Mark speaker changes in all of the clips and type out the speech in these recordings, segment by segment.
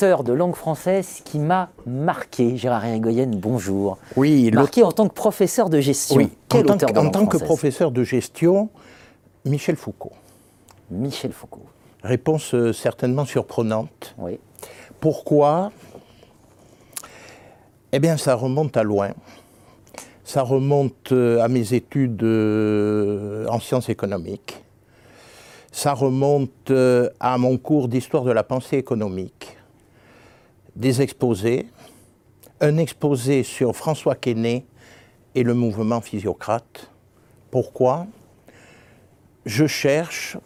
Speaker 1: l'auteur de langue française qui m'a marqué. Gérard Irigoyen, bonjour.
Speaker 2: Oui,
Speaker 1: marqué en tant que professeur de gestion.
Speaker 2: Oui, en tant, que, en tant que professeur de gestion, Michel Foucault.
Speaker 1: Michel Foucault.
Speaker 2: Réponse euh, certainement surprenante.
Speaker 1: Oui.
Speaker 2: Pourquoi Eh bien, ça remonte à loin. Ça remonte euh, à mes études euh, en sciences économiques. Ça remonte à mon cours d'histoire de la pensée économique des exposés, un exposé sur François Quesnay et le mouvement physiocrate. Pourquoi? Je cherche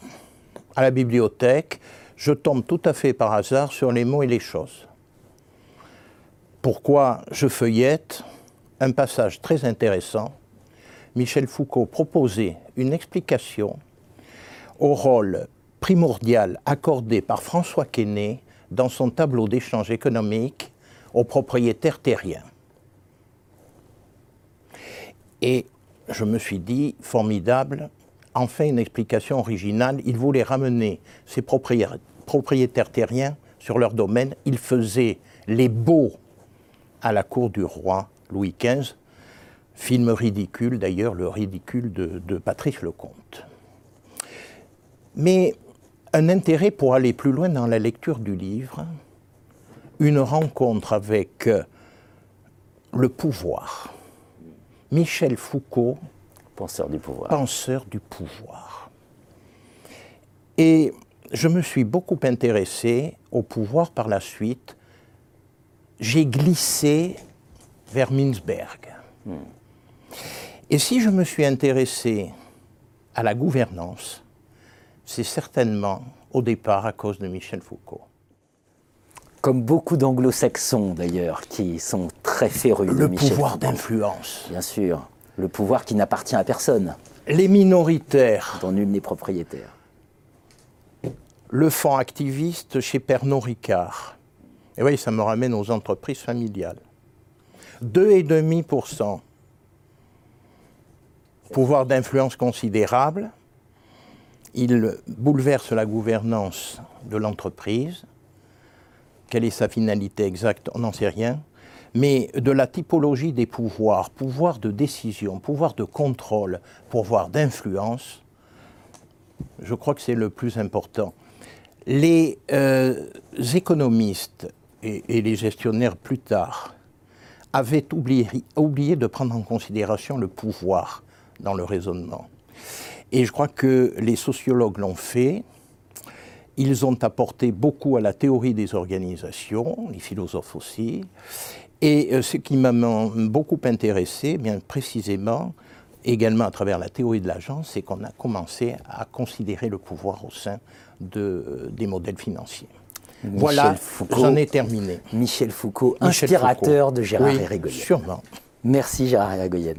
Speaker 2: à la bibliothèque, je tombe tout à fait par hasard sur les mots et les choses. Pourquoi je feuillette un passage très intéressant Michel Foucault proposait une explication au rôle primordial accordé par François Quesnay dans son tableau d'échange économique aux propriétaires terriens. Et je me suis dit, formidable, enfin une explication originale. Il voulait ramener ces propriétaires terriens sur leur domaine. Il faisait les beaux à la cour du roi Louis XV. Film ridicule, d'ailleurs, le ridicule de, de Patrice Lecomte. Mais un intérêt pour aller plus loin dans la lecture du livre, une rencontre avec le pouvoir. Michel Foucault,
Speaker 1: penseur du pouvoir.
Speaker 2: Penseur du pouvoir. Et je me suis beaucoup intéressé au pouvoir par la suite. J'ai glissé vers Mintzberg. Hmm. Et si je me suis intéressé à la gouvernance, c'est certainement au départ à cause de Michel Foucault.
Speaker 1: Comme beaucoup d'anglo-saxons d'ailleurs, qui sont très férus
Speaker 2: le
Speaker 1: de Michel
Speaker 2: pouvoir d'influence.
Speaker 1: Bien sûr, le pouvoir qui n'appartient à personne.
Speaker 2: Les minoritaires.
Speaker 1: Dont nul n'est propriétaire.
Speaker 2: Le fonds activiste chez Pernod Ricard. Et oui, ça me ramène aux entreprises familiales. 2,5%. Pouvoir d'influence considérable il bouleverse la gouvernance de l'entreprise. Quelle est sa finalité exacte On n'en sait rien. Mais de la typologie des pouvoirs, pouvoir de décision, pouvoir de contrôle, pouvoir d'influence, je crois que c'est le plus important. Les euh, économistes et, les gestionnaires plus tard avaient oublié de prendre en considération le pouvoir dans le raisonnement. Et je crois que les sociologues l'ont fait. Ils ont apporté beaucoup à la théorie des organisations, les philosophes aussi. Et euh, ce qui m'a beaucoup intéressé, eh bien précisément, également à travers la théorie de l'agence, c'est qu'on a commencé à considérer le pouvoir au sein euh, des modèles financiers. Voilà, j'en ai terminé.
Speaker 1: Michel Foucault, inspirateur de Gérard
Speaker 2: oui, Sûrement.
Speaker 1: Merci Gérard Hérigoyen.